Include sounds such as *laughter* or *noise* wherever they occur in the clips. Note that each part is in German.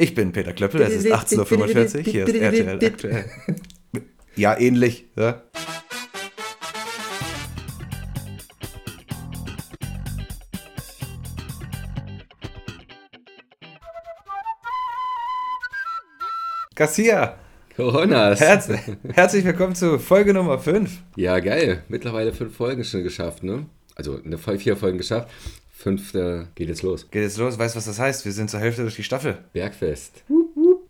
Ich bin Peter Klöppel, es ist 18.45 Uhr, hier ist RTL aktuell. Ja, ähnlich. Ja? Garcia, Coronas. herz herzlich willkommen zu Folge Nummer 5. Ja, geil. Mittlerweile fünf Folgen schon geschafft, ne? Also eine vier Folgen geschafft. Fünfte geht jetzt los. Geht jetzt los, weißt du, was das heißt? Wir sind zur Hälfte durch die Staffel. Bergfest.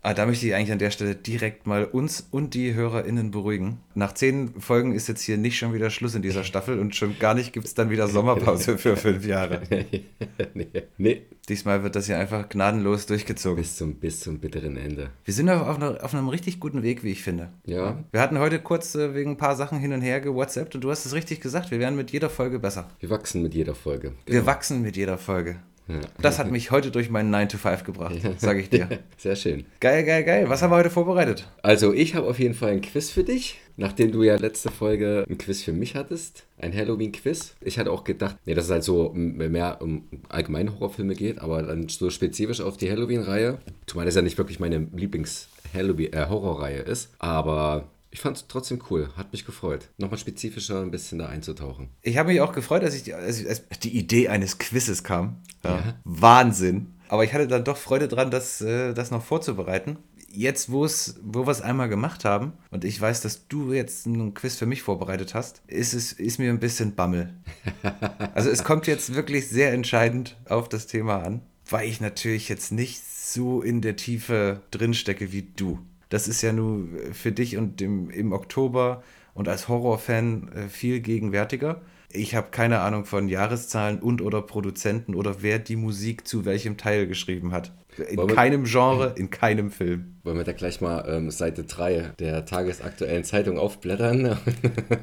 Ah, da möchte ich eigentlich an der Stelle direkt mal uns und die HörerInnen beruhigen. Nach zehn Folgen ist jetzt hier nicht schon wieder Schluss in dieser Staffel und schon gar nicht gibt es dann wieder Sommerpause für fünf Jahre. *laughs* nee, nee. Diesmal wird das hier einfach gnadenlos durchgezogen. Bis zum, bis zum bitteren Ende. Wir sind auf, einer, auf einem richtig guten Weg, wie ich finde. Ja. Wir hatten heute kurz äh, wegen ein paar Sachen hin und her gewhatsappt und du hast es richtig gesagt, wir werden mit jeder Folge besser. Wir wachsen mit jeder Folge. Wir wachsen mit jeder Folge. Das hat mich heute durch meinen 9 to 5 gebracht, sage ich dir. *laughs* Sehr schön. Geil, geil, geil. Was haben wir heute vorbereitet? Also, ich habe auf jeden Fall ein Quiz für dich. Nachdem du ja letzte Folge ein Quiz für mich hattest, ein Halloween-Quiz. Ich hatte auch gedacht, nee, dass es halt so mehr um allgemeine Horrorfilme geht, aber dann so spezifisch auf die Halloween-Reihe. Zumal das ja nicht wirklich meine Lieblings-Horrorreihe ist. Aber ich fand es trotzdem cool. Hat mich gefreut. Nochmal spezifischer ein bisschen da einzutauchen. Ich habe mich auch gefreut, dass ich die, als, als die Idee eines Quizzes kam. Ja. Ja. Wahnsinn. Aber ich hatte dann doch Freude dran, das, äh, das noch vorzubereiten. Jetzt, wo wir es einmal gemacht haben und ich weiß, dass du jetzt einen Quiz für mich vorbereitet hast, ist es ist mir ein bisschen Bammel. *laughs* Also es kommt jetzt wirklich sehr entscheidend auf das Thema an, weil ich natürlich jetzt nicht so in der Tiefe drinstecke wie du. Das ist ja nun für dich und im, im Oktober und als Horrorfan äh, viel gegenwärtiger. Ich habe keine Ahnung von Jahreszahlen und oder Produzenten oder wer die Musik zu welchem Teil geschrieben hat. In Wollen wir- keinem Genre, *clears throat* in keinem Film. Wollen wir da gleich mal ähm, Seite 3 der tagesaktuellen Zeitung aufblättern?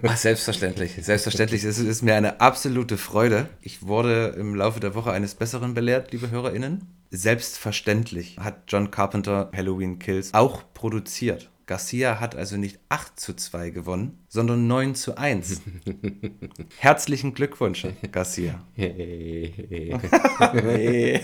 Ach, *laughs* selbstverständlich. Selbstverständlich. Es ist mir eine absolute Freude. Ich wurde im Laufe der Woche eines Besseren belehrt, liebe HörerInnen. Selbstverständlich hat John Carpenter Halloween Kills auch produziert. Garcia hat also nicht 8 zu 2 gewonnen, sondern 9 zu 1. *laughs* Herzlichen Glückwunsch, Garcia. nee. *laughs*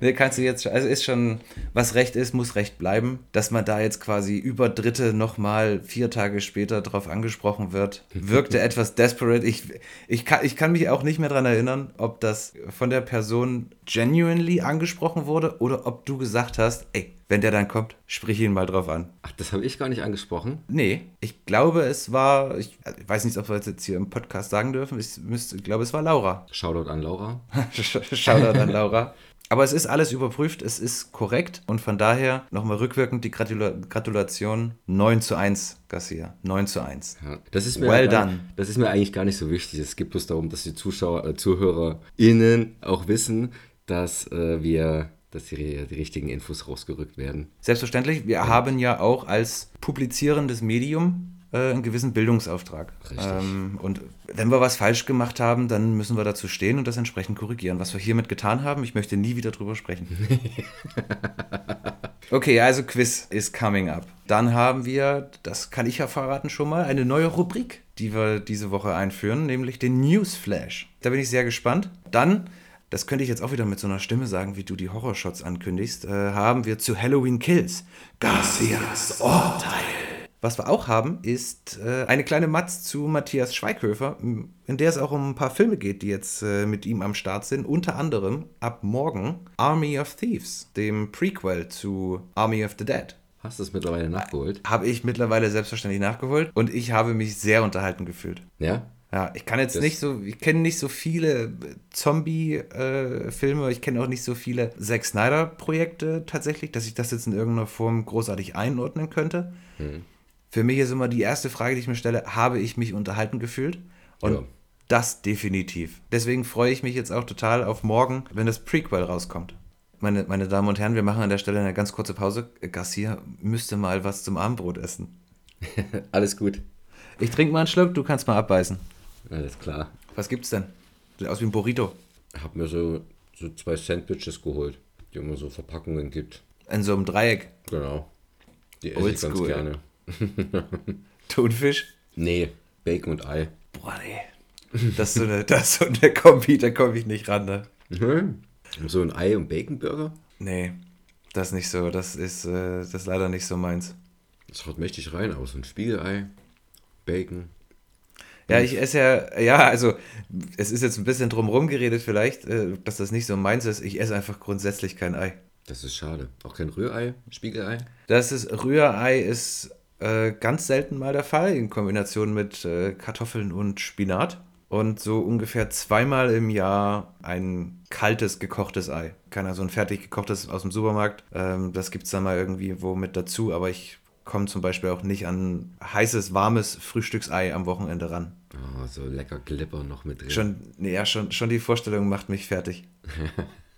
nee, kannst du jetzt, also ist schon, was Recht ist, muss Recht bleiben. Dass man da jetzt quasi über Dritte nochmal vier Tage später drauf angesprochen wird, wirkte etwas desperate. Ich, ich, kann, ich kann mich auch nicht mehr daran erinnern, ob das von der Person genuinely angesprochen wurde oder ob du gesagt hast, ey, wenn der dann kommt, sprich ihn mal drauf an. Ach, das habe ich gar nicht angesprochen. Nee, ich glaube, es war, ich, ich weiß nicht, ob wir es jetzt hier im Podcast sagen dürfen, ich, müsste, ich glaube, es war Laura. *laughs* Shoutout an Laura. Shoutout an Laura. Aber es ist alles überprüft, es ist korrekt und von daher nochmal rückwirkend die Gratula Gratulation 9 zu 1, Garcia. 9 zu 1. Ja, das ist mir Well done. Das ist mir eigentlich gar nicht so wichtig. Es geht bloß darum, dass die Zuschauer, äh, ZuhörerInnen auch wissen, dass äh, wir, dass die, die richtigen Infos rausgerückt werden. Selbstverständlich, wir haben ja auch als publizierendes Medium äh, einen gewissen Bildungsauftrag. Richtig. Ähm, und wenn wir was falsch gemacht haben, dann müssen wir dazu stehen und das entsprechend korrigieren. Was wir hiermit getan haben, ich möchte nie wieder drüber sprechen. *laughs* Okay, also Quiz is coming up. Dann haben wir, das kann ich ja verraten schon mal, eine neue Rubrik, die wir diese Woche einführen, nämlich den Newsflash. Da bin ich sehr gespannt. Dann, das könnte ich jetzt auch wieder mit so einer Stimme sagen, wie du die Horrorshots ankündigst, äh, haben wir zu Halloween Kills Garcias Urteil. Was wir auch haben, ist äh, eine kleine Matz zu Matthias Schweighöfer, in der es auch um ein paar Filme geht, die jetzt äh, mit ihm am Start sind. Unter anderem ab morgen Army of Thieves, dem Prequel zu Army of the Dead. Hast du es mittlerweile nachgeholt? Habe ich mittlerweile selbstverständlich nachgeholt und ich habe mich sehr unterhalten gefühlt. Ja? Ja, ich kann jetzt Das- nicht so, ich kenne nicht so viele Zombie-Filme, ich kenne auch nicht so viele Zack Snyder-Projekte tatsächlich, dass ich das jetzt in irgendeiner Form großartig einordnen könnte. Für mich ist immer die erste Frage, die ich mir stelle, habe ich mich unterhalten gefühlt? Und Ja. das definitiv. Deswegen freue ich mich jetzt auch total auf morgen, wenn das Prequel rauskommt. Meine, meine Damen und Herren, wir machen an der Stelle eine ganz kurze Pause. Garcia müsste mal was zum Abendbrot essen. *laughs* Alles gut. Ich trinke mal einen Schluck, du kannst mal abbeißen. Alles klar. Was gibt's denn? Sieht aus wie ein Burrito. Hab mir so, so zwei Sandwiches geholt, die immer so Verpackungen gibt. In so einem Dreieck. Genau. Die esse ich ganz Oldschool. gerne. *laughs* Thunfisch? Nee, Bacon und Ei. Boah, nee. Das ist so eine, *laughs* das ist so eine Kombi, da komme ich nicht ran, ne? Mhm. So ein Ei- und Bacon-Burger? Nee. Das ist nicht so, das ist, äh, das ist leider nicht so meins. Das schaut mächtig rein aus. Ein Spiegelei, Bacon. Ja, ich esse ja, ja, also es ist jetzt ein bisschen drumherum geredet vielleicht, äh, dass das nicht so meins ist. Ich esse einfach grundsätzlich kein Ei. Das ist schade. Auch kein Rührei, Spiegelei? Das ist, Rührei ist äh, ganz selten mal der Fall, in Kombination mit äh, Kartoffeln und Spinat. Und so ungefähr zweimal im Jahr ein kaltes gekochtes Ei. Keiner so ein fertig gekochtes aus dem Supermarkt. Ähm, das gibt es dann mal irgendwie wo mit dazu, aber ich komme zum Beispiel auch nicht an heißes, warmes Frühstücksei am Wochenende ran. Oh, so lecker Glipper noch mit drin. Schon, nee, ja, schon, schon die Vorstellung macht mich fertig.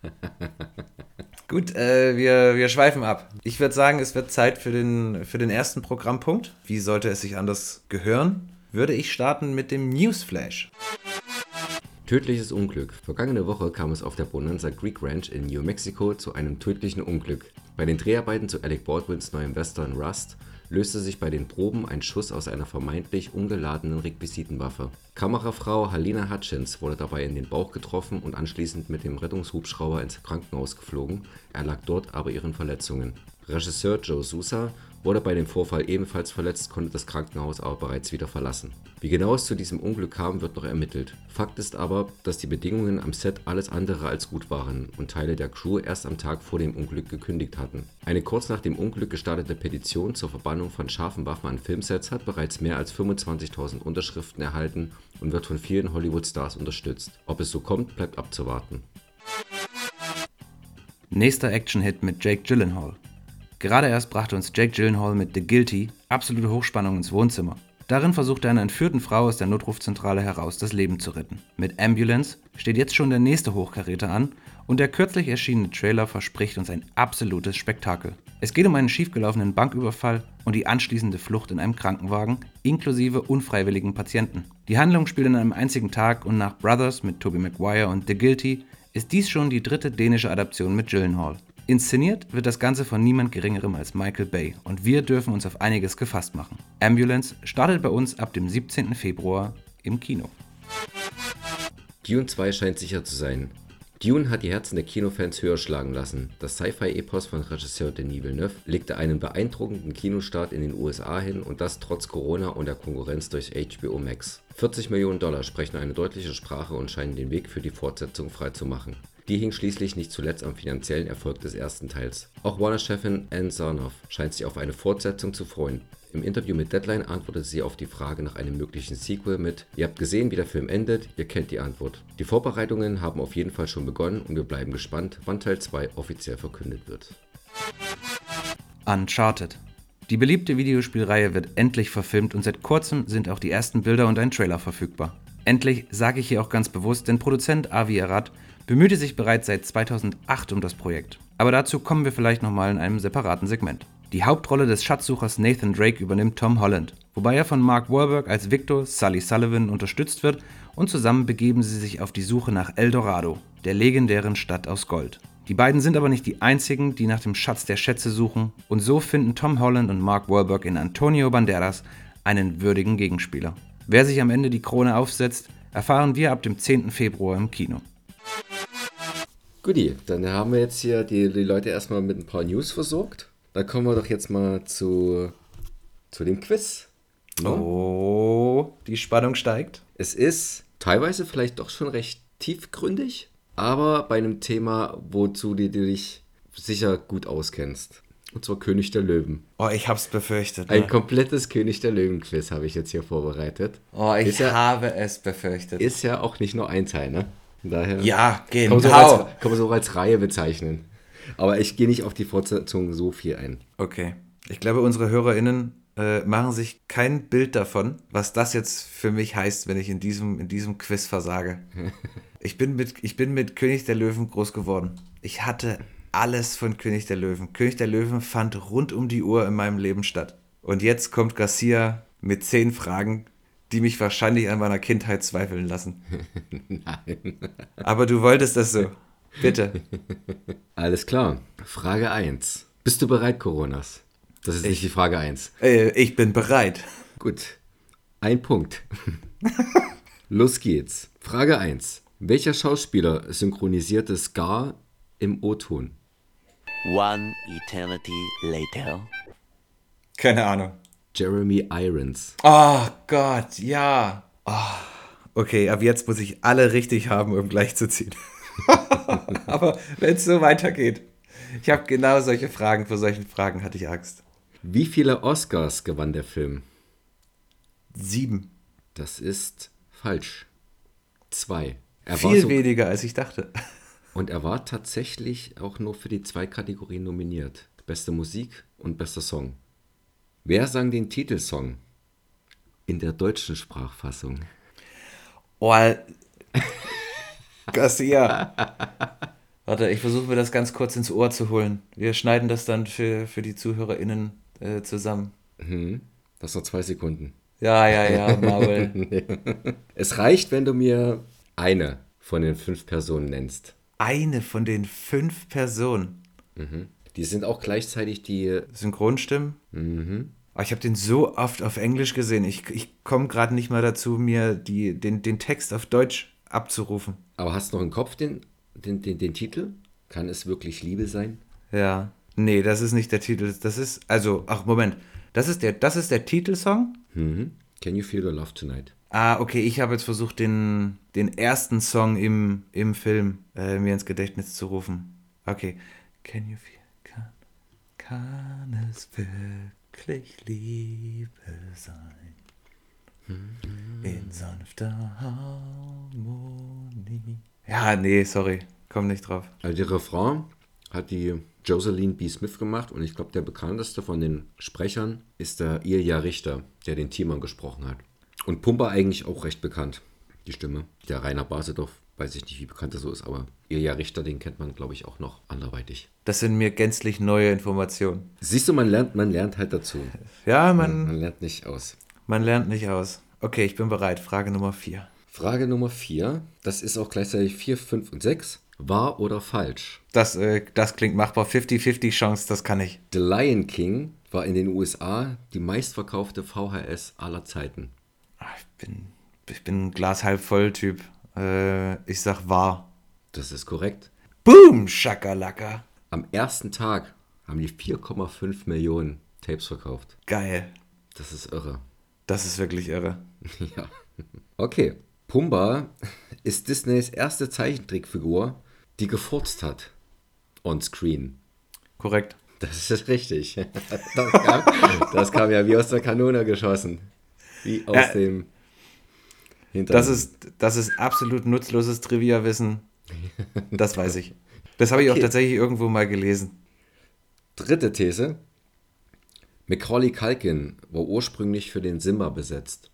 *laughs* Gut, äh, wir, wir schweifen ab. Ich würde sagen, es wird Zeit für den, für den ersten Programmpunkt. Wie sollte es sich anders gehören? Würde ich starten mit dem Newsflash. Tödliches Unglück. Vergangene Woche kam es auf der Bonanza Creek Ranch in New Mexico zu einem tödlichen Unglück. Bei den Dreharbeiten zu Alec Baldwins neuem Western Rust löste sich bei den Proben ein Schuss aus einer vermeintlich ungeladenen Requisitenwaffe. Kamerafrau Halina Hutchins wurde dabei in den Bauch getroffen und anschließend mit dem Rettungshubschrauber ins Krankenhaus geflogen, erlag dort aber ihren Verletzungen. Regisseur Joe Sousa wurde bei dem Vorfall ebenfalls verletzt, konnte das Krankenhaus aber bereits wieder verlassen. Wie genau es zu diesem Unglück kam, wird noch ermittelt. Fakt ist aber, dass die Bedingungen am Set alles andere als gut waren und Teile der Crew erst am Tag vor dem Unglück gekündigt hatten. Eine kurz nach dem Unglück gestartete Petition zur Verbannung von scharfen Waffen an Filmsets hat bereits mehr als 25.000 Unterschriften erhalten und wird von vielen Hollywood-Stars unterstützt. Ob es so kommt, bleibt abzuwarten. Nächster Action-Hit mit Jake Gyllenhaal. Gerade erst brachte uns Jake Gyllenhaal mit The Guilty absolute Hochspannung ins Wohnzimmer. Darin versucht er einer entführten Frau aus der Notrufzentrale heraus das Leben zu retten. Mit Ambulance steht jetzt schon der nächste Hochkaräter an und der kürzlich erschienene Trailer verspricht uns ein absolutes Spektakel. Es geht um einen schiefgelaufenen Banküberfall und die anschließende Flucht in einem Krankenwagen inklusive unfreiwilligen Patienten. Die Handlung spielt in einem einzigen Tag und nach Brothers mit Tobey Maguire und The Guilty ist dies schon die dritte dänische Adaption mit Gyllenhaal. Inszeniert wird das Ganze von niemand Geringerem als Michael Bay und wir dürfen uns auf einiges gefasst machen. Ambulance startet bei uns ab dem 17. Februar im Kino. Dune 2 scheint sicher zu sein. Dune hat die Herzen der Kinofans höher schlagen lassen. Das Sci-Fi-Epos von Regisseur Denis Villeneuve legte einen beeindruckenden Kinostart in den USA hin und das trotz Corona und der Konkurrenz durch HBO Max. 40 Millionen Dollar sprechen eine deutliche Sprache und scheinen den Weg für die Fortsetzung freizumachen. Die hing schließlich nicht zuletzt am finanziellen Erfolg des ersten Teils. Auch Warner-Chefin Anne Sarnoff scheint sich auf eine Fortsetzung zu freuen. Im Interview mit Deadline antwortete sie auf die Frage nach einem möglichen Sequel mit Ihr habt gesehen, wie der Film endet, ihr kennt die Antwort. Die Vorbereitungen haben auf jeden Fall schon begonnen und wir bleiben gespannt, wann Teil 2 offiziell verkündet wird. Uncharted. Die beliebte Videospielreihe wird endlich verfilmt und seit kurzem sind auch die ersten Bilder und ein Trailer verfügbar. Endlich sage ich hier auch ganz bewusst, denn Produzent Avi Arad bemühte sich bereits seit 2008 um das Projekt. Aber dazu kommen wir vielleicht nochmal in einem separaten Segment. Die Hauptrolle des Schatzsuchers Nathan Drake übernimmt Tom Holland, wobei er von Mark Wahlberg als Victor Sully Sullivan unterstützt wird und zusammen begeben sie sich auf die Suche nach El Dorado, der legendären Stadt aus Gold. Die beiden sind aber nicht die einzigen, die nach dem Schatz der Schätze suchen und so finden Tom Holland und Mark Wahlberg in Antonio Banderas einen würdigen Gegenspieler. Wer sich am Ende die Krone aufsetzt, erfahren wir ab dem 10. Februar im Kino. Guti, dann haben wir jetzt hier die, die Leute erstmal mit ein paar News versorgt. Dann kommen wir doch jetzt mal zu, zu dem Quiz. No? Ne? Oh, die Spannung steigt. Es ist teilweise vielleicht doch schon recht tiefgründig, aber bei einem Thema, wozu du dich sicher gut auskennst. Und zwar König der Löwen. Oh, ich hab's befürchtet. Ne? Ein komplettes König der Löwen-Quiz habe ich jetzt hier vorbereitet. Oh, ich ja, habe es befürchtet. Ist ja auch nicht nur ein Teil, ne? Daher ja, genau. Kann man, so als, kann man so als Reihe bezeichnen. Aber ich gehe nicht auf die Fortsetzung so viel ein. Okay. Ich glaube, unsere HörerInnen äh, machen sich kein Bild davon, was das jetzt für mich heißt, wenn ich in diesem, in diesem Quiz versage. *laughs* ich, bin mit, ich bin mit König der Löwen groß geworden. Ich hatte alles von König der Löwen. König der Löwen fand rund um die Uhr in meinem Leben statt. Und jetzt kommt Garcia mit zehn Fragen, die mich wahrscheinlich an meiner Kindheit zweifeln lassen. *laughs* Nein. Aber du wolltest das so. Bitte. *laughs* Alles klar. Frage 1. Bist du bereit, Coronas? Das ist ich, nicht die Frage 1. Äh, ich bin bereit. Gut. Ein Punkt. *laughs* Los geht's. Frage 1. Welcher Schauspieler synchronisierte Scar im O-Ton? One eternity later. Keine Ahnung. Jeremy Irons. Oh Gott, ja. Oh. Okay, ab jetzt muss ich alle richtig haben, um gleich zu ziehen. *laughs* Aber wenn es so weitergeht. Ich habe genau solche Fragen, vor solchen Fragen hatte ich Angst. Wie viele Oscars gewann der Film? Sieben. Das ist falsch. Zwei. Er Viel so, weniger, als ich dachte. Und er war tatsächlich auch nur für die zwei Kategorien nominiert. Beste Musik und bester Song. Wer sang den Titelsong? In der deutschen Sprachfassung. Oh, *laughs* Garcia. Warte, ich versuche mir das ganz kurz ins Ohr zu holen. Wir schneiden das dann für, für die ZuhörerInnen äh, zusammen. Mhm. Das noch zwei Sekunden. Ja, ja, ja, Maul. *laughs* es reicht, wenn du mir eine von den fünf Personen nennst. Eine von den fünf Personen? Mhm. Die sind auch gleichzeitig die Synchronstimmen? Mhm. Oh, ich habe den so oft auf Englisch gesehen. Ich, ich komme gerade nicht mal dazu, mir die, den, den Text auf Deutsch abzurufen. Aber hast du noch im Kopf den, den, den, den Titel? Kann es wirklich Liebe sein? Ja. Nee, das ist nicht der Titel. Das ist, also, ach, Moment. Das ist der, das ist der Titelsong? Mhm. Can you feel the love tonight? Ah, okay, ich habe jetzt versucht, den, den ersten Song im, im Film äh, mir ins Gedächtnis zu rufen. Okay. Can you feel, kann, kann es wirklich Liebe sein? In sanfter Harmonie. Ja, nee, sorry, komm nicht drauf. Also der Refrain hat die Jocelyn B. Smith gemacht und ich glaube, der bekannteste von den Sprechern ist der Ilja Richter, der den Timon gesprochen hat. Und Pumper eigentlich auch recht bekannt, die Stimme. Der Rainer Basedorf, weiß ich nicht, wie bekannt er so ist, aber Ilja Richter, den kennt man, glaube ich, auch noch anderweitig. Das sind mir gänzlich neue Informationen. Siehst du, man lernt, man lernt halt dazu. Ja, man, Man lernt nicht aus. man lernt nicht aus. Okay, ich bin bereit. Frage Nummer 4. Frage Nummer 4, das ist auch gleichzeitig 4, 5 und 6. Wahr oder falsch? Das, äh, das klingt machbar. 50-50 Chance, das kann ich. The Lion King war in den USA die meistverkaufte VHS aller Zeiten. Ah, Ich bin, ich bin ein Glas halb voll Typ. Äh, ich sag wahr. Das ist korrekt. Boom, Schakalaka. Am ersten Tag haben die 4,5 Millionen Tapes verkauft. Geil. Das ist irre. Das ist wirklich irre. *laughs* ja. Okay. Pumba ist Disneys erste Zeichentrickfigur, die gefurzt hat. On screen. Korrekt. Das ist richtig. *laughs* Das kam, das kam ja wie aus der Kanone geschossen. Wie aus Ja. dem. Das ist, das ist absolut nutzloses Trivia-Wissen. *laughs* Das weiß ich. Das habe ich auch Okay. tatsächlich irgendwo mal gelesen. Dritte These. Macaulay Culkin war ursprünglich für den Simba besetzt.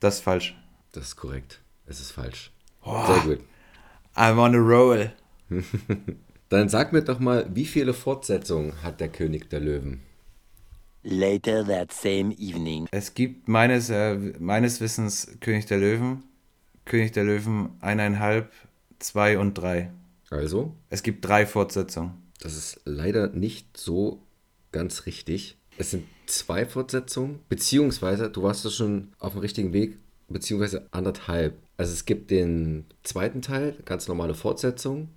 Das ist falsch. Das ist korrekt. Es ist falsch. Boah. Sehr gut. I'm on a roll. *laughs* Dann sag mir doch mal, wie viele Fortsetzungen hat der König der Löwen? Later that same evening. Es gibt meines, äh, meines Wissens König der Löwen, König der Löwen eineinhalb, zwei und drei. Also, Es gibt drei Fortsetzungen. das ist leider nicht so ganz richtig. Es sind zwei Fortsetzungen, beziehungsweise du warst doch schon auf dem richtigen Weg, beziehungsweise anderthalb. Also es gibt den zweiten Teil, ganz normale Fortsetzung,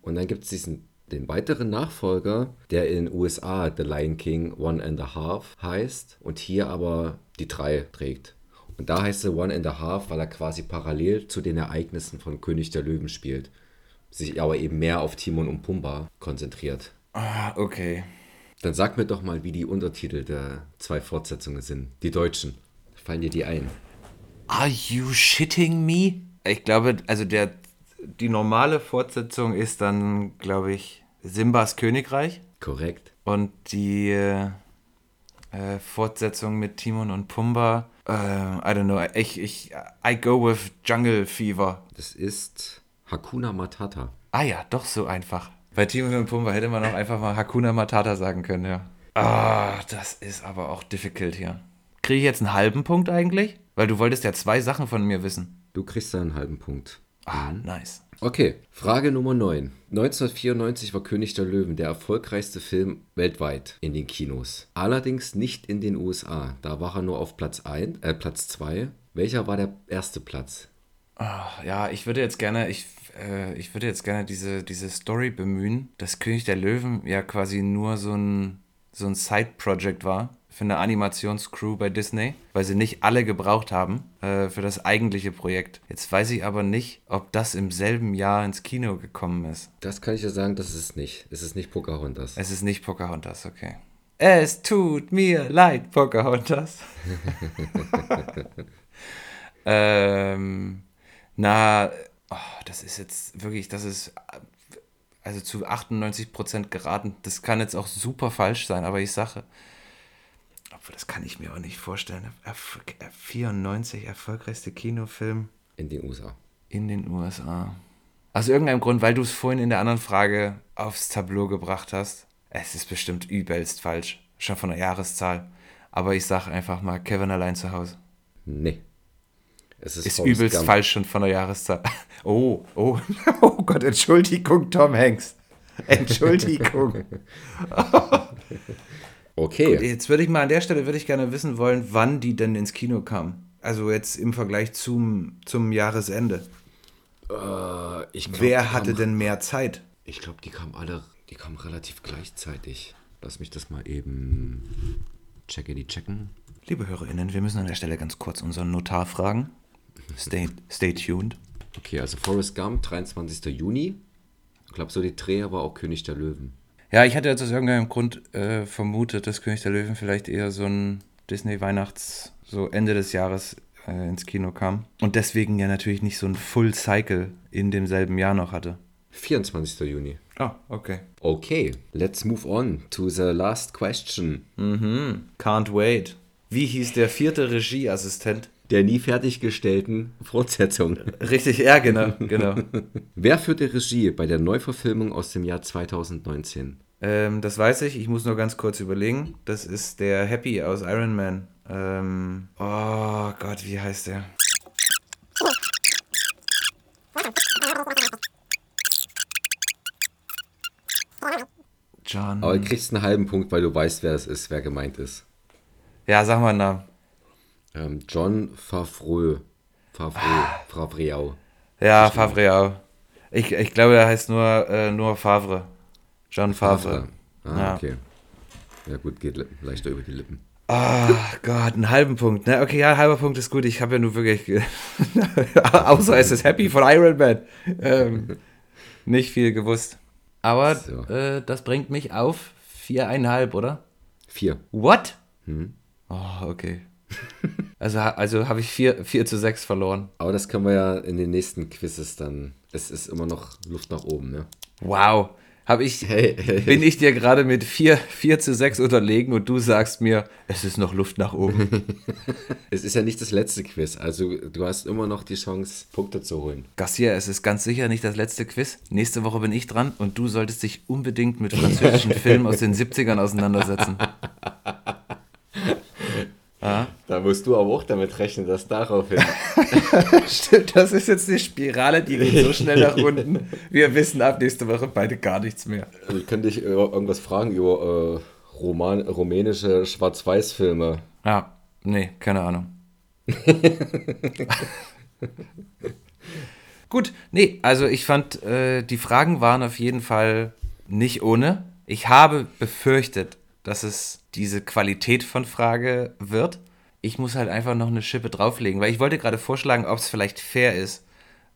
und dann gibt es diesen den weiteren Nachfolger, der in USA The Lion King One and a Half heißt und hier aber die drei trägt. Und da heißt er One and a Half, weil er quasi parallel zu den Ereignissen von König der Löwen spielt. Sich aber eben mehr auf Timon und Pumba konzentriert. Ah, okay. Dann sag mir doch mal, wie die Untertitel der zwei Fortsetzungen sind. Die deutschen. Fallen dir die ein? Are you shitting me? Ich glaube, also der, die normale Fortsetzung ist dann, glaube ich, Simbas Königreich. Korrekt. Und die äh, äh, Fortsetzung mit Timon und Pumba, äh, I don't know, ich, ich, I go with Jungle Fever. Das ist Hakuna Matata. Ah ja, doch so einfach. Bei Timon und Pumba hätte man auch einfach mal Hakuna Matata sagen können, ja. Ah, das ist aber auch difficult hier. Kriege ich jetzt einen halben Punkt eigentlich? Weil du wolltest ja zwei Sachen von mir wissen. Du kriegst da einen halben Punkt. Ah, nice. Okay, Frage Nummer 9. 1994 war König der Löwen der erfolgreichste Film weltweit in den Kinos. Allerdings nicht in den USA. Da war er nur auf Platz 1, äh, Platz 2. Welcher war der erste Platz Ah, ja, ich würde jetzt gerne, ich, äh, ich würde jetzt gerne diese, diese Story bemühen, dass König der Löwen ja quasi nur so ein, so ein Side-Project war für eine Animationscrew bei Disney, weil sie nicht alle gebraucht haben äh, für das eigentliche Projekt. Jetzt weiß ich aber nicht, ob das im selben Jahr ins Kino gekommen ist. Das kann ich dir sagen, das ist es nicht. Es ist nicht Pocahontas. Es ist nicht Pocahontas, okay. Es tut mir leid, Pocahontas. *laughs* ähm, na, oh, das ist jetzt wirklich, das ist also zu 98% geraten. Das kann jetzt auch super falsch sein, aber ich sage, obwohl das kann ich mir auch nicht vorstellen. Erf 94 erfolgreichste Kinofilm In den USA. in den USA. Aus irgendeinem Grund, weil du es vorhin in der anderen Frage aufs Tableau gebracht hast. Es ist bestimmt übelst falsch. Schon von der Jahreszahl. Aber ich sage einfach mal Kevin allein zu Hause. Nee. Es ist, Ist übelst Gump. falsch schon von der Jahreszahl. *laughs* Oh, oh, *laughs* oh Gott, Entschuldigung, Tom Hanks. Entschuldigung. *laughs* Okay. Jetzt würde ich mal an der Stelle würde ich gerne wissen wollen, wann die denn ins Kino kam. Also jetzt im Vergleich zum, zum Jahresende. Äh, ich glaub, Wer hatte kamen- denn mehr Zeit? Ich glaube, die kamen alle, die kamen relativ gleichzeitig. Lass mich das mal eben checke die checken. Liebe HörerInnen, wir müssen an der Stelle ganz kurz unseren Notar fragen. Stay, stay tuned. Okay, also Forrest Gump, 23. Juni. Ich glaube, so die Dreh war auch König der Löwen. Ja, ich hatte jetzt aus irgendeinem Grund äh, vermutet, dass König der Löwen vielleicht eher so ein Disney-Weihnachts-, so Ende des Jahres äh, ins Kino kam. Und deswegen ja natürlich nicht so ein Full Cycle in demselben Jahr noch hatte. 24. Juni. Ah, okay. Okay, let's move on to the last question. Can't wait. Wie hieß der vierte Regieassistent? Der nie fertiggestellten Fortsetzung. Richtig, ja, genau, genau. *laughs* Wer führte Regie bei der Neuverfilmung aus dem Jahr 2019? Ähm, das weiß ich, ich muss nur ganz kurz überlegen. Das ist der Happy aus Iron Man. Ähm, oh Gott, wie heißt der? John. Aber du kriegst einen halben Punkt, weil du weißt, wer es ist, wer gemeint ist. Ja, sag mal einen Namen. Ähm, John Favreau. Favreau. Favreau. Ja, Favre. Ich, ich glaube, er heißt nur, äh, nur Favre. John Favre. Ah, Ja. okay. Ja gut, geht le- leichter über die Lippen. Ah, Gott, einen halben Punkt. Ne? Okay, ja, ein halber Punkt ist gut. Ich habe ja nur wirklich. *laughs* Außer es ist Happy von Iron Man. Ähm, nicht viel gewusst. Aber So. äh, das bringt mich auf viereinhalb, oder? Vier. What? Oh, okay. *laughs* Also, also habe ich vier, vier zu sechs verloren. Aber das können wir ja in den nächsten Quizzes dann. Es ist immer noch Luft nach oben, ne? Wow. Habe ich, Hey, hey, bin ich dir gerade mit 4, 4 zu 6 unterlegen und du sagst mir, es ist noch Luft nach oben. *laughs* Es ist ja nicht das letzte Quiz, also du hast immer noch die Chance, Punkte zu holen. Garcia, es ist ganz sicher nicht das letzte Quiz. Nächste Woche bin ich dran und du solltest dich unbedingt mit französischen *laughs* Filmen aus den 70ern auseinandersetzen. *laughs* Da musst du aber auch damit rechnen, dass daraufhin. *laughs* Stimmt, das ist jetzt eine Spirale, die geht so schnell nach *laughs* unten. Wir wissen ab nächste Woche beide gar nichts mehr. ich könnte dich über irgendwas fragen über äh, Roman, rumänische Schwarz-Weiß-Filme. Ja, nee, keine Ahnung. *laughs* Gut, nee, also ich fand, äh, die Fragen waren auf jeden Fall nicht ohne. Ich habe befürchtet, dass es diese Qualität von Frage wird. Ich muss halt einfach noch eine Schippe drauflegen, weil ich wollte gerade vorschlagen, ob es vielleicht fair ist,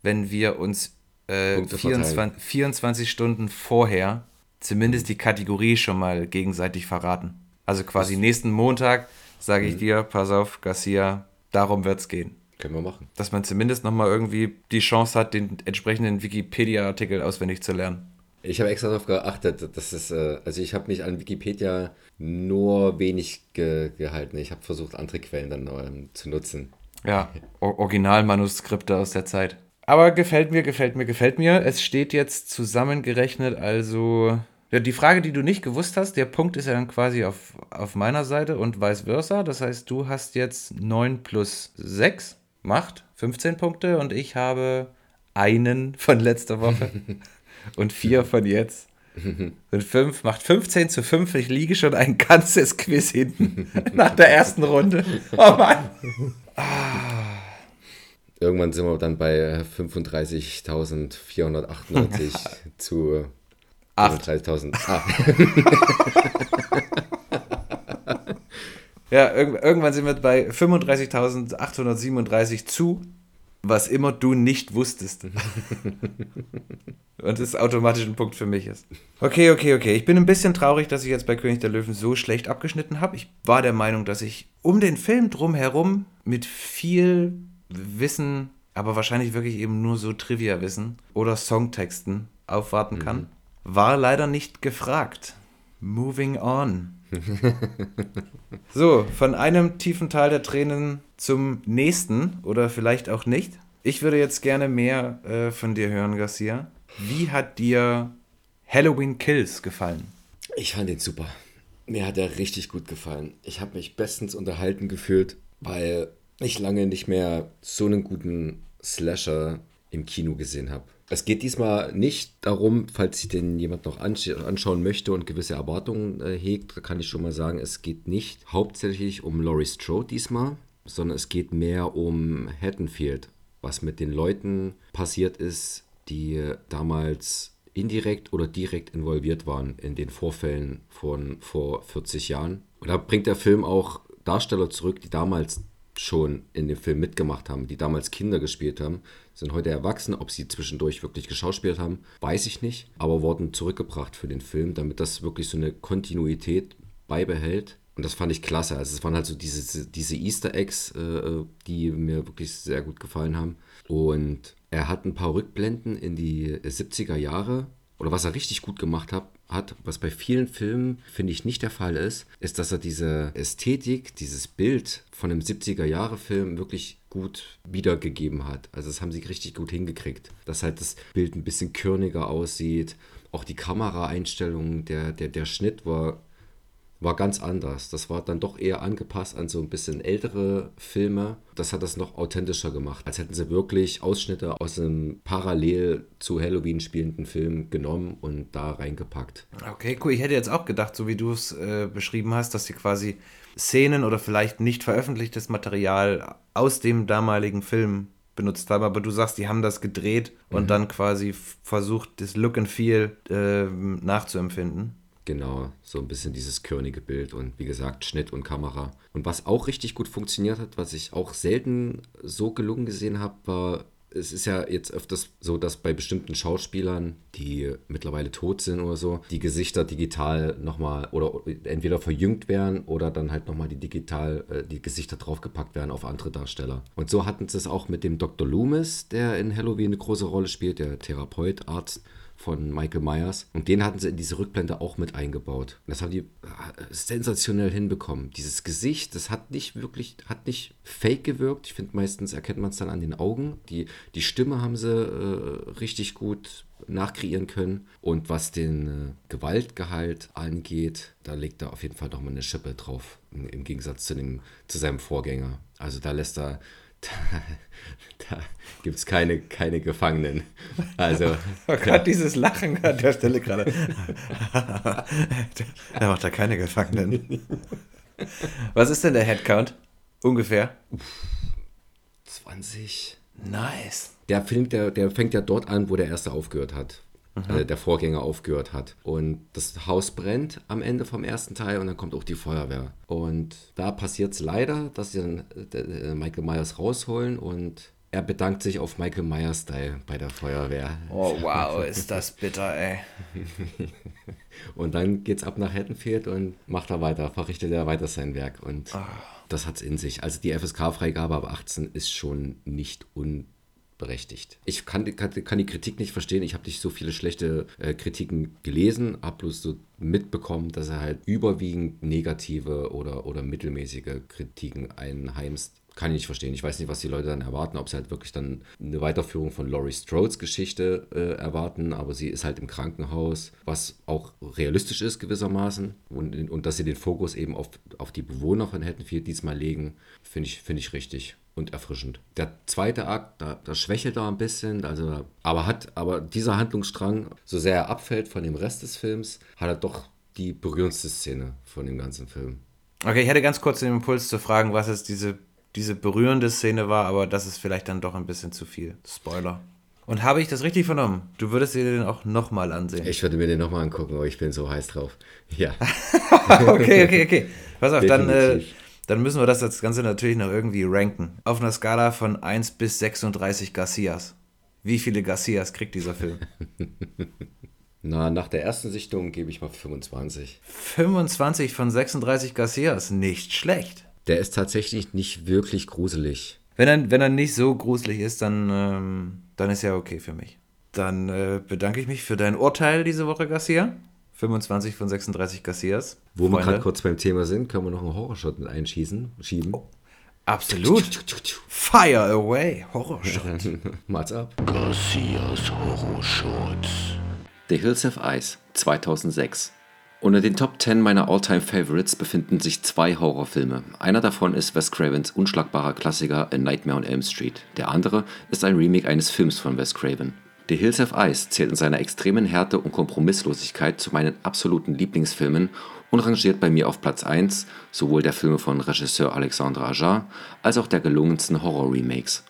wenn wir uns äh, Punkte 24, 24 Stunden vorher zumindest die Kategorie schon mal gegenseitig verraten. Also quasi nächsten Montag sage ich dir, pass auf, Garcia, darum wird es gehen. Können wir machen. Dass man zumindest nochmal irgendwie die Chance hat, den entsprechenden Wikipedia-Artikel auswendig zu lernen. Ich habe extra darauf geachtet, dass es, äh, also ich habe mich an Wikipedia nur wenig ge gehalten. Ich habe versucht, andere Quellen dann ähm, zu nutzen. Ja, Originalmanuskripte aus der Zeit. Aber gefällt mir, gefällt mir, gefällt mir. Es steht jetzt zusammengerechnet, also. Ja, die Frage, die du nicht gewusst hast, der Punkt ist ja dann quasi auf, auf meiner Seite und vice versa. Das heißt, du hast jetzt 9 plus 6, macht 15 Punkte und ich habe einen von letzter Woche *laughs* und vier von jetzt. *laughs* Und 5 macht 15 zu 5. Ich liege schon ein ganzes Quiz hinten *laughs* nach der ersten Runde. Oh Mann. Irgendwann sind wir dann bei 35.498 *laughs* zu Acht. 35.000. Ah, Ja, irg irgendwann sind wir bei 35.837 zu, was immer du nicht wusstest. Und das automatisch ein Punkt für mich ist. Okay, okay, okay. Ich bin ein bisschen traurig, dass ich jetzt bei König der Löwen so schlecht abgeschnitten habe. Ich war der Meinung, dass ich um den Film drumherum mit viel Wissen, aber wahrscheinlich wirklich eben nur so Trivia-Wissen oder Songtexten aufwarten kann. War leider nicht gefragt. Moving on. So, von einem tiefen Tal der Tränen zum nächsten oder vielleicht auch nicht. Ich würde jetzt gerne mehr äh, von dir hören, Garcia. Wie hat dir Halloween Kills gefallen? ich fand den super. Mir hat er richtig gut gefallen. Ich habe mich bestens unterhalten gefühlt, weil ich lange nicht mehr so einen guten Slasher im Kino gesehen habe. Es geht diesmal nicht darum, falls sich den jemand noch ansch anschauen möchte und gewisse Erwartungen äh, hegt, kann ich schon mal sagen, es geht nicht hauptsächlich um Laurie Strode diesmal, sondern es geht mehr um Haddonfield, was mit den Leuten passiert ist, die damals indirekt oder direkt involviert waren in den Vorfällen von vor 40 Jahren. Und da bringt der Film auch Darsteller zurück, die damals schon in dem Film mitgemacht haben, die damals Kinder gespielt haben, sind heute erwachsen. Ob sie zwischendurch wirklich geschauspielt haben, weiß ich nicht, aber wurden zurückgebracht für den Film, damit das wirklich so eine Kontinuität beibehält. Und das fand ich klasse. Also es waren halt so diese, diese Easter Eggs, äh, die mir wirklich sehr gut gefallen haben. Und er hat ein paar Rückblenden in die 70er Jahre. Oder was er richtig gut gemacht hat, hat, was bei vielen Filmen, finde ich, nicht der Fall ist, ist, dass er diese Ästhetik, dieses Bild von einem 70er-Jahre-Film wirklich gut wiedergegeben hat. Also das haben sie richtig gut hingekriegt. Dass halt das Bild ein bisschen körniger aussieht. Auch die Kameraeinstellungen, der, der, der Schnitt war war ganz anders. Das war dann doch eher angepasst an so ein bisschen ältere Filme. Das hat das noch authentischer gemacht, als hätten sie wirklich Ausschnitte aus einem parallel zu Halloween spielenden Film genommen und da reingepackt. Okay, cool. Ich hätte jetzt auch gedacht, so wie du es äh, beschrieben hast, dass sie quasi Szenen oder vielleicht nicht veröffentlichtes Material aus dem damaligen Film benutzt haben, aber du sagst, die haben das gedreht und dann quasi versucht, das Look and Feel äh, nachzuempfinden. Genau, so ein bisschen dieses körnige Bild und wie gesagt Schnitt und Kamera. Und was auch richtig gut funktioniert hat, was ich auch selten so gelungen gesehen habe, war, es ist ja jetzt öfters so, dass bei bestimmten Schauspielern, die mittlerweile tot sind oder so, die Gesichter digital nochmal oder entweder verjüngt werden oder dann halt nochmal die digital, äh, die Gesichter draufgepackt werden auf andere Darsteller. Und so hatten sie es auch mit dem Dr. Loomis, der in Halloween eine große Rolle spielt, der Therapeut, Arzt von Michael Myers. Und den hatten sie in diese Rückblende auch mit eingebaut. Das haben die äh, sensationell hinbekommen. Dieses Gesicht, das hat nicht wirklich, hat nicht fake gewirkt. Ich finde, meistens erkennt man es dann an den Augen. Die, die Stimme haben sie äh, richtig gut nachkreieren können. Und was den äh, Gewaltgehalt angeht, da legt er auf jeden Fall nochmal eine Schippe drauf. Im, Im Gegensatz zu, dem, zu seinem Vorgänger. Also da lässt er. Da, da gibt es keine, keine Gefangenen. Also. *laughs* Oh Gott, dieses Lachen an der Stelle gerade. *laughs* da macht er keine Gefangenen. Was ist denn der Headcount? Ungefähr. 20. Nice. Der Film, der, der fängt ja dort an, wo der erste aufgehört hat. Äh, der Vorgänger aufgehört hat. Und das Haus brennt am Ende vom ersten Teil und dann kommt auch die Feuerwehr. Und da passiert es leider, dass sie dann äh, äh, Michael Myers rausholen und er bedankt sich auf Michael Myers-Style bei der Feuerwehr. Oh, wow, ist das bitter, ey. *laughs* Und dann geht's ab nach Haddonfield und macht er weiter, verrichtet er weiter sein Werk. Und das hat's in sich. Also die FSK-Freigabe ab 18 ist schon nicht unberechtigt. Ich kann, kann, kann die Kritik nicht verstehen. Ich habe nicht so viele schlechte äh, Kritiken gelesen, habe bloß so mitbekommen, dass er halt überwiegend negative oder, oder mittelmäßige Kritiken einheimst. Kann ich nicht verstehen. Ich weiß nicht, was die Leute dann erwarten, ob sie halt wirklich dann eine Weiterführung von Laurie Strodes Geschichte äh, erwarten, aber sie ist halt im Krankenhaus, was auch realistisch ist gewissermaßen und, und dass sie den Fokus eben auf, auf die Bewohner von Haddonfield diesmal legen, finde ich, finde ich richtig und erfrischend. Der zweite Akt, da, da schwächelt er ein bisschen, also, aber hat, aber dieser Handlungsstrang, so sehr er abfällt von dem Rest des Films, hat er doch die berührendste Szene von dem ganzen Film. Okay, ich hätte ganz kurz den Impuls zu fragen, was ist diese diese berührende Szene war, aber das ist vielleicht dann doch ein bisschen zu viel. Spoiler. Und habe ich das richtig vernommen? Du würdest dir den auch nochmal ansehen. Ich würde mir den nochmal angucken, aber ich bin so heiß drauf. Ja. *laughs* okay, okay, okay. Pass auf, dann, äh, dann müssen wir das, das Ganze natürlich noch irgendwie ranken. Auf einer Skala von 1 bis 36 Garcias. Wie viele Garcias kriegt dieser Film? *laughs* Na, nach der ersten Sichtung gebe ich mal 25. 25 von 36 Garcias. Nicht schlecht. Der ist tatsächlich nicht wirklich gruselig. Wenn er, wenn er nicht so gruselig ist, dann, ähm, dann ist ja okay für mich. Dann äh, bedanke ich mich für dein Urteil diese Woche, Garcia. 25 von 36 Garcias. Wo wir Freunde. gerade kurz beim Thema sind, können wir noch einen Horrorshot mit einschießen, schieben. Absolut. Fire away. Horrorshot. *laughs* Mal's ab. Garcias Horrorshot. The Hills Have Eyes 2006. Unter den Top 10 meiner All-Time Favorites befinden sich zwei Horrorfilme. Einer davon ist Wes Cravens unschlagbarer Klassiker A Nightmare on Elm Street. Der andere ist ein Remake eines Films von Wes Craven. The Hills Have Eyes zählt in seiner extremen Härte und Kompromisslosigkeit zu meinen absoluten Lieblingsfilmen und rangiert bei mir auf Platz 1 sowohl der Filme von Regisseur Alexandre Ajar als auch der gelungensten Horror-Remakes.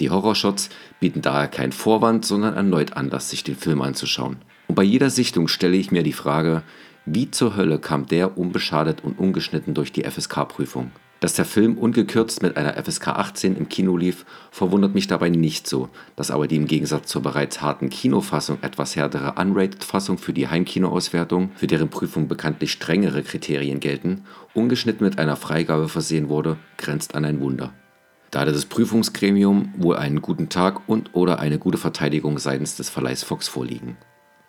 Die Horrorshots bieten daher keinen Vorwand, sondern erneut Anlass, sich den Film anzuschauen. Und bei jeder Sichtung stelle ich mir die Frage, wie zur Hölle kam der unbeschadet und ungeschnitten durch die FSK-Prüfung? Dass der Film ungekürzt mit einer FSK 18 im Kino lief, verwundert mich dabei nicht so, dass aber die im Gegensatz zur bereits harten Kinofassung etwas härtere Unrated-Fassung für die Heimkinoauswertung, für deren Prüfung bekanntlich strengere Kriterien gelten, ungeschnitten mit einer Freigabe versehen wurde, grenzt an ein Wunder. Da hatte das Prüfungsgremium wohl einen guten Tag und oder eine gute Verteidigung seitens des Verleihs Fox vorliegen.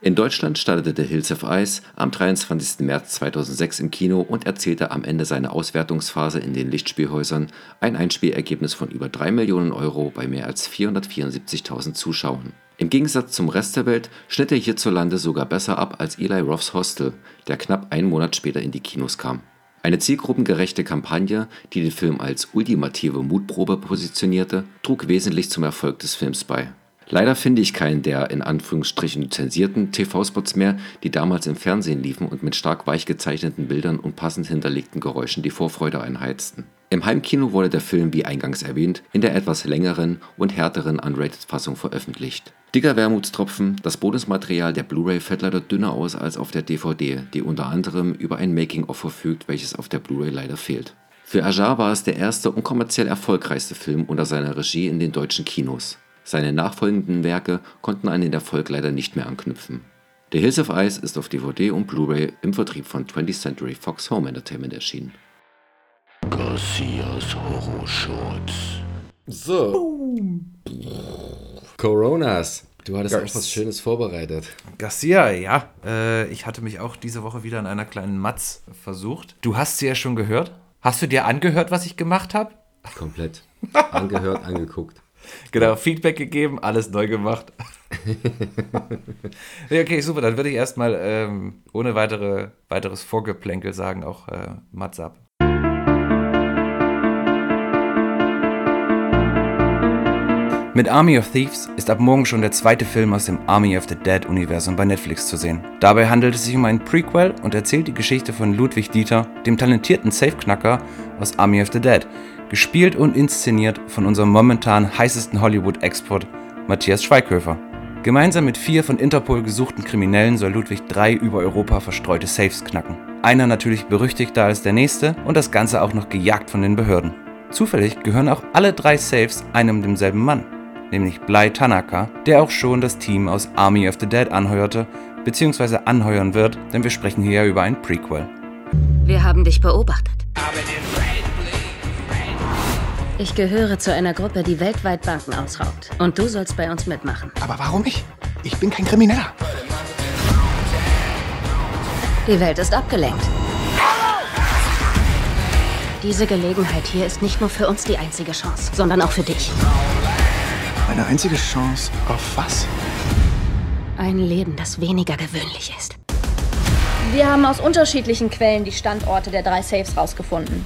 In Deutschland startete Hills of Ice am 23. März 2006 im Kino und erzielte am Ende seiner Auswertungsphase in den Lichtspielhäusern ein Einspielergebnis von über 3 Millionen Euro bei mehr als 474.000 Zuschauern. Im Gegensatz zum Rest der Welt schnitt er hierzulande sogar besser ab als Eli Roths Hostel, der knapp einen Monat später in die Kinos kam. Eine zielgruppengerechte Kampagne, die den Film als ultimative Mutprobe positionierte, trug wesentlich zum Erfolg des Films bei. Leider finde ich keinen der in Anführungsstrichen zensierten TV-Spots mehr, die damals im Fernsehen liefen und mit stark weich gezeichneten Bildern und passend hinterlegten Geräuschen die Vorfreude einheizten. Im Heimkino wurde der Film, wie eingangs erwähnt, in der etwas längeren und härteren Unrated-Fassung veröffentlicht. Dicker Wermutstropfen, das Bonusmaterial der Blu-ray fällt leider dünner aus als auf der DVD, die unter anderem über ein Making-of verfügt, welches auf der Blu-ray leider fehlt. Für Ajar war es der erste und kommerziell erfolgreichste Film unter seiner Regie in den deutschen Kinos. Seine nachfolgenden Werke konnten an den Erfolg leider nicht mehr anknüpfen. The Hills of Ice ist auf DVD und Blu-ray im Vertrieb von 20th Century Fox Home Entertainment erschienen. Garcias Horrorshot. So. Coronas. Du hattest Yes. auch was Schönes vorbereitet. Garcia, ja. Äh, ich hatte mich auch diese Woche wieder in einer kleinen Matz versucht. Du hast sie ja schon gehört. Hast du dir angehört, was ich gemacht habe? Komplett. Angehört, *laughs* angeguckt. Genau, Feedback gegeben, alles neu gemacht. *laughs* okay, super. Dann würde ich erstmal ähm, ohne weitere, weiteres Vorgeplänkel sagen, auch äh, Mats ab. Mit Army of Thieves ist ab morgen schon der zweite Film aus dem Army of the Dead-Universum bei Netflix zu sehen. Dabei handelt es sich um einen Prequel und erzählt die Geschichte von Ludwig Dieter, dem talentierten Safeknacker aus Army of the Dead, gespielt und inszeniert von unserem momentan heißesten Hollywood-Export Matthias Schweighöfer. Gemeinsam mit vier von Interpol gesuchten Kriminellen soll Ludwig drei über Europa verstreute Safes knacken. Einer natürlich berüchtigter als der nächste und das Ganze auch noch gejagt von den Behörden. Zufällig gehören auch alle drei Safes einem und demselben Mann, nämlich Blei Tanaka, der auch schon das Team aus Army of the Dead anheuerte, bzw. anheuern wird, denn wir sprechen hier ja über ein Prequel. Wir haben dich beobachtet. Ich gehöre zu einer Gruppe, die weltweit Banken ausraubt. Und du sollst bei uns mitmachen. Aber warum ich? Ich bin kein Krimineller. Die Welt ist abgelenkt. Diese Gelegenheit hier ist nicht nur für uns die einzige Chance, sondern auch für dich. Meine einzige Chance auf was? Ein Leben, das weniger gewöhnlich ist. Wir haben aus unterschiedlichen Quellen die Standorte der drei Safes rausgefunden.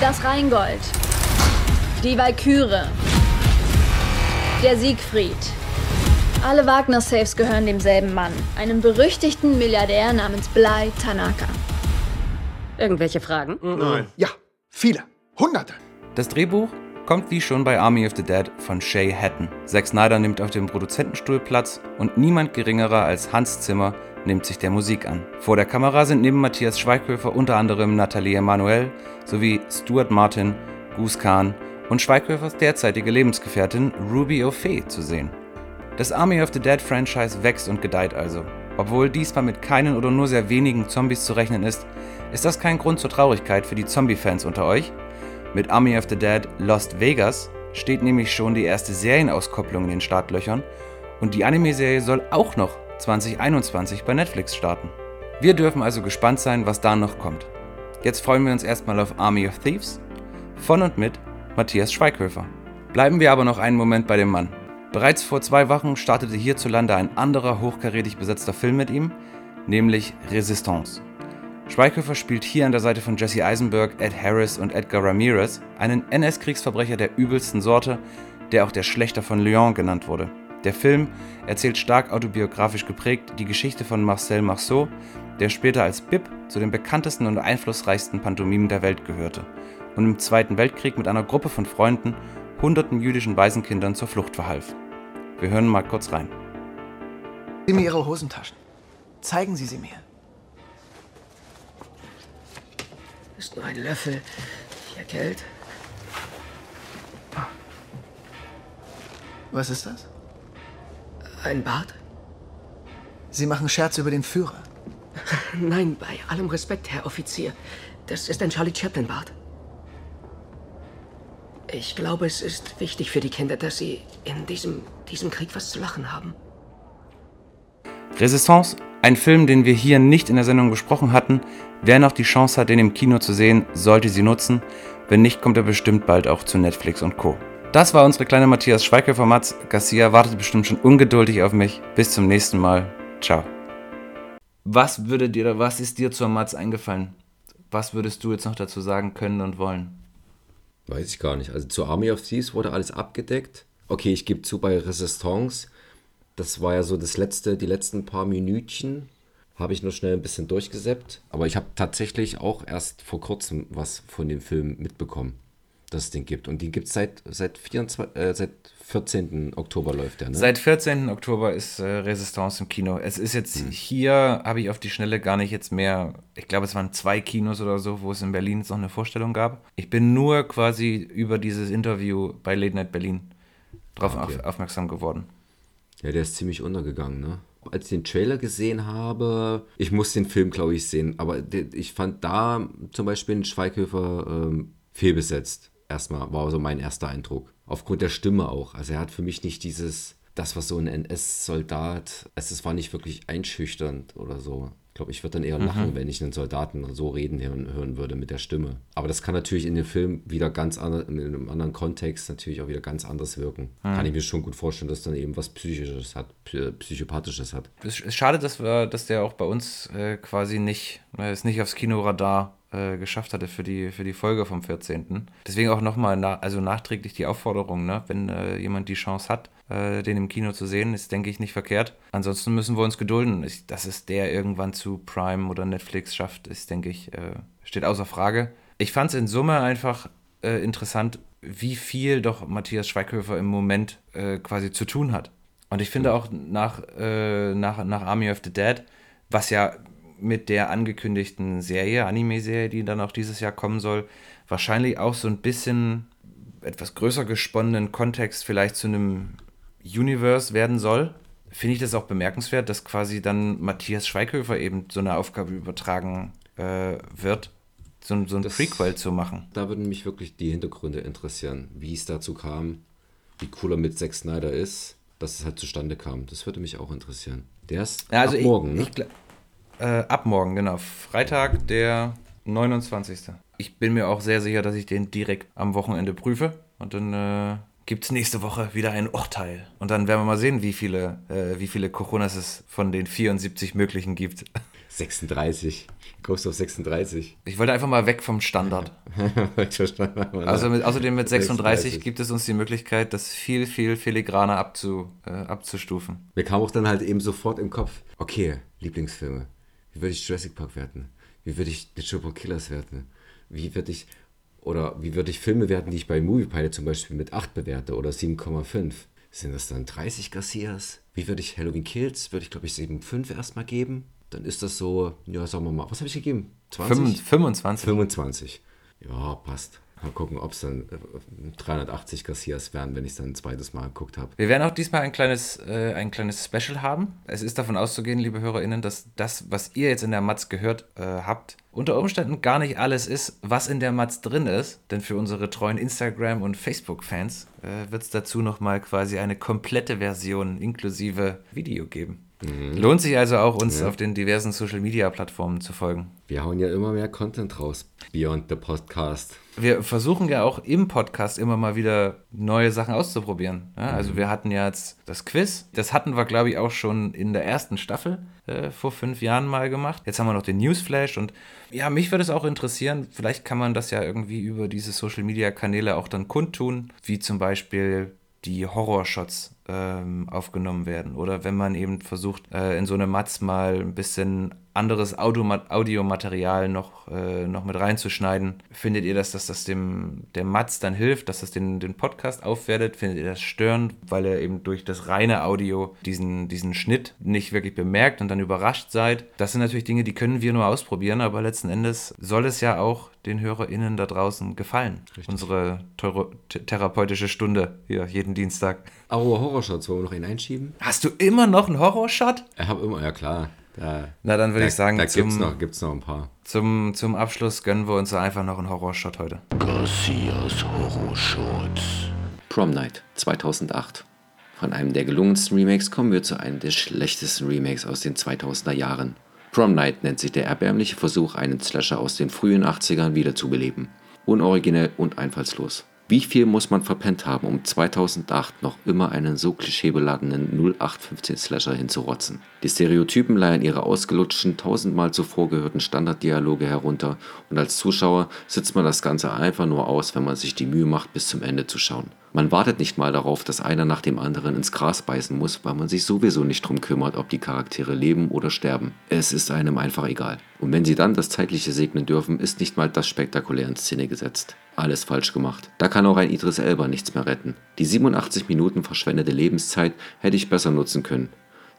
Das Rheingold, die Walküre, der Siegfried. Alle Wagner-Safes gehören demselben Mann, einem berüchtigten Milliardär namens Blei Tanaka. Irgendwelche Fragen? Ja, viele. Hunderte. Das Drehbuch kommt wie schon bei Army of the Dead von Shay Hatton. Zack Snyder nimmt auf dem Produzentenstuhl Platz und niemand geringerer als Hans Zimmer nimmt sich der Musik an. Vor der Kamera sind neben Matthias Schweighöfer unter anderem Nathalie Emanuel sowie Stuart Martin, Gus Kahn und Schweighöfers derzeitige Lebensgefährtin Ruby O'Fay zu sehen. Das Army of the Dead Franchise wächst und gedeiht also. Obwohl diesmal mit keinen oder nur sehr wenigen Zombies zu rechnen ist, ist das kein Grund zur Traurigkeit für die Zombie-Fans unter euch. Mit Army of the Dead Lost Vegas steht nämlich schon die erste Serienauskopplung in den Startlöchern und die Anime-Serie soll auch noch 2021 bei Netflix starten. Wir dürfen also gespannt sein, was da noch kommt. Jetzt freuen wir uns erstmal auf Army of Thieves von und mit Matthias Schweighöfer. Bleiben wir aber noch einen Moment bei dem Mann. Bereits vor zwei Wochen startete hierzulande ein anderer hochkarätig besetzter Film mit ihm, nämlich Resistance. Schweighöfer spielt hier an der Seite von Jesse Eisenberg, Ed Harris und Edgar Ramirez einen NS-Kriegsverbrecher der übelsten Sorte, der auch der Schlechter von Lyon genannt wurde. Der Film erzählt stark autobiografisch geprägt die Geschichte von Marcel Marceau, der später als Bib zu den bekanntesten und einflussreichsten Pantomimen der Welt gehörte und im Zweiten Weltkrieg mit einer Gruppe von Freunden hunderten jüdischen Waisenkindern zur Flucht verhalf. Wir hören mal kurz rein. Sie mir Ihre Hosentaschen. Zeigen Sie sie mir. Ist nur ein Löffel. Hier Geld. Was ist das? Ein Bart? Sie machen Scherze über den Führer. *laughs* Nein, bei allem Respekt, Herr Offizier. Das ist ein Charlie Chaplin-Bart. Ich glaube, es ist wichtig für die Kinder, dass sie in diesem, diesem Krieg was zu lachen haben. Resistance, ein Film, den wir hier nicht in der Sendung besprochen hatten. Wer noch die Chance hat, den im Kino zu sehen, sollte sie nutzen. Wenn nicht, kommt er bestimmt bald auch zu Netflix und Co. Das war unsere kleine Matthias Schweighöfer Matz. Garcia wartet bestimmt schon ungeduldig auf mich. Bis zum nächsten Mal. Ciao. Was würde dir, was ist dir zur Matz eingefallen? Was würdest du jetzt noch dazu sagen können und wollen? Weiß ich gar nicht. Also zu Army of Thieves wurde alles abgedeckt. Okay, ich gebe zu, bei Resistance, das war ja so das letzte, die letzten paar Minütchen, habe ich nur schnell ein bisschen durchgesäppt. Aber ich habe tatsächlich auch erst vor kurzem was von dem Film mitbekommen, dass es den gibt. Und den gibt es seit, seit, 24, äh, seit 14. Oktober läuft der, ne? Seit 14. Oktober ist äh, Resistance im Kino. Es ist jetzt Hm. hier, habe ich auf die Schnelle gar nicht jetzt mehr, ich glaube, es waren zwei Kinos oder so, wo es in Berlin jetzt noch eine Vorstellung gab. Ich bin nur quasi über dieses Interview bei Late Night Berlin drauf Ah, okay. auf, aufmerksam geworden. Ja, der ist ziemlich untergegangen, ne? Als ich den Trailer gesehen habe, ich muss den Film, glaube ich, sehen, aber ich fand da zum Beispiel den Schweighöfer ähm, fehlbesetzt. Erstmal war so mein erster Eindruck. Aufgrund der Stimme auch. Also er hat für mich nicht dieses, das, was so ein NS-Soldat, also es war nicht wirklich einschüchternd oder so. Ich glaube, ich würde dann eher lachen, wenn ich einen Soldaten so reden hören, würde mit der Stimme. Aber das kann natürlich in dem Film wieder ganz anders, in einem anderen Kontext natürlich auch wieder ganz anders wirken. Kann ich mir schon gut vorstellen, dass dann eben was Psychisches hat, Psy- Psychopathisches hat. Es ist schade, dass, wir, dass der auch bei uns äh, quasi nicht, äh, es nicht aufs Kinoradar äh, geschafft hatte für die, für die Folge vom 14. Deswegen auch nochmal na, also nachträglich die Aufforderung, ne? wenn äh, jemand die Chance hat, äh, den im Kino zu sehen, ist, denke ich, nicht verkehrt. Ansonsten müssen wir uns gedulden. Ich, dass es der irgendwann zu Prime oder Netflix schafft, ist, denke ich, äh, steht außer Frage. Ich fand es in Summe einfach äh, interessant, wie viel doch Matthias Schweighöfer im Moment quasi zu tun hat. Und ich finde auch nach, nach, nach Army of the Dead, was ja mit der angekündigten Serie, Anime-Serie, die dann auch dieses Jahr kommen soll, wahrscheinlich auch so ein bisschen etwas größer gesponnenen Kontext vielleicht zu einem Universe werden soll, finde ich das auch bemerkenswert, dass quasi dann Matthias Schweighöfer eben so eine Aufgabe übertragen äh, wird, so, ein- so ein Das- Prequel zu machen. Da würden mich wirklich die Hintergründe interessieren, wie es dazu kam, wie cool er mit Zack Snyder ist, dass es halt zustande kam. Das würde mich auch interessieren. Der ist Ja, also ab ich- morgen, ne? ich Äh, ab morgen, genau. Freitag, der 29. Ich bin mir auch sehr sicher, dass ich den direkt am Wochenende prüfe. Und dann äh, gibt es nächste Woche wieder ein Urteil. Und dann werden wir mal sehen, wie viele, äh, wie viele Coronas es von den 74 möglichen gibt. 36. Ghost of 36. Ich wollte einfach mal weg vom Standard. *laughs* Also mit, außerdem mit 36 36. gibt es uns die Möglichkeit, das viel, viel filigraner abzu, äh, abzustufen. Mir kam auch dann halt eben sofort im Kopf, okay, Lieblingsfilme. Wie würde ich Jurassic Park werten? Wie würde ich The Triple Killers werten? Wie würde ich Oder wie würde ich Filme werten, die ich bei MoviePilot zum Beispiel mit 8 bewerte oder 7,5? Sind das dann 30 Garcias? Wie würde ich Halloween Kills? Würde ich, glaube ich, 7,5 erstmal geben. Dann ist das so, ja, sagen wir mal, was habe ich gegeben? 20? 25. 25. Ja, passt. Mal gucken, ob es dann äh, 380 Garcias werden, wenn ich es dann ein zweites Mal geguckt habe. Wir werden auch diesmal ein kleines, äh, ein kleines Special haben. Es ist davon auszugehen, liebe HörerInnen, dass das, was ihr jetzt in der Matz gehört äh, habt, unter Umständen gar nicht alles ist, was in der Matz drin ist. Denn für unsere treuen Instagram- und Facebook-Fans äh, wird es dazu nochmal quasi eine komplette Version inklusive Video geben. Lohnt sich also auch, uns Ja. auf den diversen Social-Media-Plattformen zu folgen. Wir hauen ja immer mehr Content raus. Beyond the Podcast. Wir versuchen ja auch im Podcast immer mal wieder neue Sachen auszuprobieren. Ja, also wir hatten ja jetzt das Quiz. Das hatten wir, glaube ich, auch schon in der ersten Staffel äh, vor fünf Jahren mal gemacht. Jetzt haben wir noch den Newsflash und ja, mich würde es auch interessieren. Vielleicht kann man das ja irgendwie über diese Social-Media-Kanäle auch dann kundtun, wie zum Beispiel die Horrorshots ähm, aufgenommen werden. Oder wenn man eben versucht, äh, in so eine Matz mal ein bisschen anderes Audioma- Audiomaterial noch, äh, noch mit reinzuschneiden. Findet ihr das, dass das dem der Matz dann hilft, dass das den, den Podcast aufwertet? Findet ihr das störend, weil ihr eben durch das reine Audio diesen, diesen Schnitt nicht wirklich bemerkt und dann überrascht seid? Das sind natürlich Dinge, die können wir nur ausprobieren, aber letzten Endes soll es ja auch den HörerInnen da draußen gefallen. Unsere teuro- th- therapeutische Stunde hier jeden Dienstag. Aber Horrorshots, wollen wir noch einen einschieben? Hast du immer noch einen Horrorshot? Ich habe immer, ja klar. Da, Na, dann würde da, ich sagen, da zum- gibt's noch, gibt's noch ein paar. Zum, zum Abschluss gönnen wir uns einfach noch einen Horrorshot heute. Garcias Horrorshorts. Prom Night 2008. Von einem der gelungensten Remakes kommen wir zu einem der schlechtesten Remakes aus den 2000er Jahren. Prom Night nennt sich der erbärmliche Versuch, einen Slasher aus den frühen 80ern wiederzubeleben. Unoriginell und einfallslos. Wie viel muss man verpennt haben, um 2008 noch immer einen so klischeebeladenen 0815 Slasher hinzurotzen? Die Stereotypen leihen ihre ausgelutschten, tausendmal zuvor gehörten Standarddialoge herunter und als Zuschauer sitzt man das Ganze einfach nur aus, wenn man sich die Mühe macht, bis zum Ende zu schauen. Man wartet nicht mal darauf, dass einer nach dem anderen ins Gras beißen muss, weil man sich sowieso nicht drum kümmert, ob die Charaktere leben oder sterben. Es ist einem einfach egal. Und wenn sie dann das Zeitliche segnen dürfen, ist nicht mal das spektakulär in Szene gesetzt. Alles falsch gemacht. Da kann auch ein Idris Elba nichts mehr retten. Die 87 Minuten verschwendete Lebenszeit hätte ich besser nutzen können.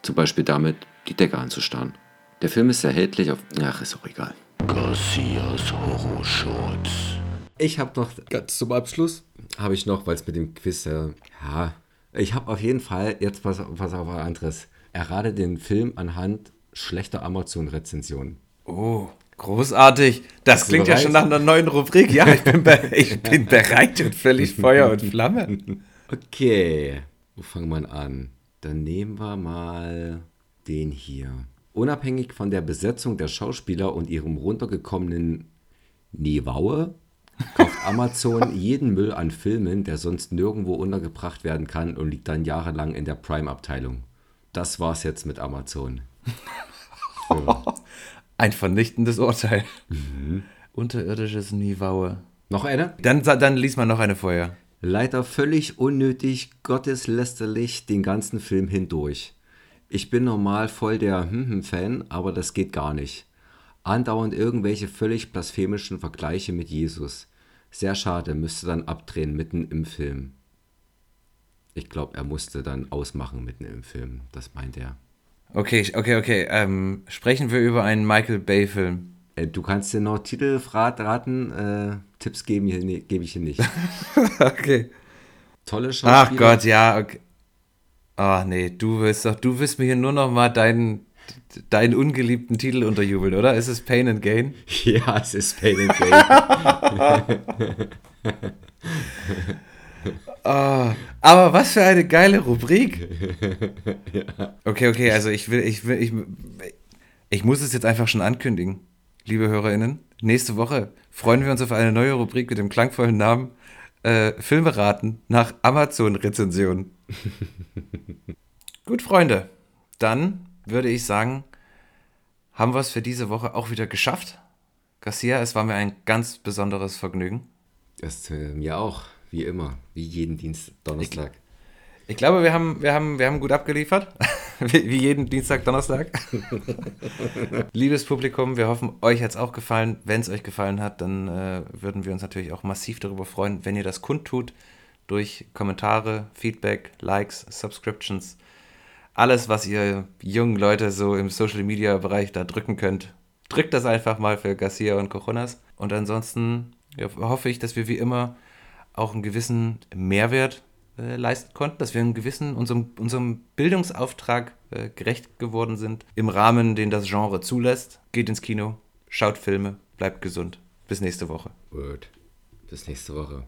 Zum Beispiel damit, die Decke anzustarren. Der Film ist erhältlich auf... Ach, ist auch egal. Garcias Horrorshorts. Ich habe noch, ganz zum Abschluss, habe ich noch, weil es mit dem Quiz, äh, ja, ich habe auf jeden Fall jetzt was, was auf anderes. Errate den Film anhand schlechter Amazon-Rezensionen. Oh, großartig. Das Bist klingt ja schon nach einer neuen Rubrik. Ja, ich bin, ich bin *laughs* bereit und völlig Feuer und Flamme. Okay, wo fangen wir an? Dann nehmen wir mal den hier. Unabhängig von der Besetzung der Schauspieler und ihrem runtergekommenen Nivaue kauft Amazon jeden Müll an Filmen, der sonst nirgendwo untergebracht werden kann und liegt dann jahrelang in der Prime-Abteilung. Das war's jetzt mit Amazon. *laughs* Ein vernichtendes Urteil. Unterirdisches Nivaue. Noch eine? Dann, dann lies mal noch eine vorher. Leider völlig unnötig, gotteslästerlich den ganzen Film hindurch. Ich bin normal voll der Hm-Hm-Fan, aber das geht gar nicht. Andauernd irgendwelche völlig blasphemischen Vergleiche mit Jesus. Sehr schade, müsste dann abdrehen mitten im Film. Ich glaube, er musste dann ausmachen mitten im Film. Das meint er. Okay, okay, okay. Ähm, sprechen wir über einen Michael Bay-Film. Äh, du kannst dir noch Titel rat- raten. Äh, Tipps geben hier, ne, gebe ich hier nicht. *laughs* okay. Tolle Schauspieler. Ach Gott, ja. Okay. Ah, nee, du willst doch, du willst mir hier nur noch mal deinen, deinen ungeliebten Titel unterjubeln, oder? Ist es Pain and Gain? *laughs* Ja, es ist Pain and Gain. *laughs* *laughs* Ah, aber was für eine geile Rubrik. Okay, okay, also ich will, ich will, ich, ich muss es jetzt einfach schon ankündigen, liebe HörerInnen. Nächste Woche freuen wir uns auf eine neue Rubrik mit dem klangvollen Namen äh, Filme raten nach Amazon-Rezension. Gut, Freunde, dann würde ich sagen, haben wir es für diese Woche auch wieder geschafft. Garcia, es war mir ein ganz besonderes Vergnügen. Das äh, mir auch, wie immer, wie jeden Dienst Donnerstag. Ich glaube, wir haben, wir haben, wir haben gut abgeliefert. *laughs* wie, wie jeden Dienstag, Donnerstag. *laughs* Liebes Publikum, wir hoffen, euch hat es auch gefallen. Wenn es euch gefallen hat, dann äh, würden wir uns natürlich auch massiv darüber freuen, wenn ihr das kundtut durch Kommentare, Feedback, Likes, Subscriptions. Alles, was ihr jungen Leute so im Social Media Bereich da drücken könnt, drückt das einfach mal für Garcia und Cojonas. Und ansonsten ja, hoffe ich, dass wir wie immer auch einen gewissen Mehrwert äh, leisten konnten, dass wir einen gewissen, unserem, unserem Bildungsauftrag äh, gerecht geworden sind, im Rahmen, den das Genre zulässt. Geht ins Kino, schaut Filme, bleibt gesund. Bis nächste Woche. Word. Bis nächste Woche.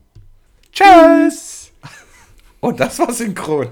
Tschüss! *laughs* Und das war synchron.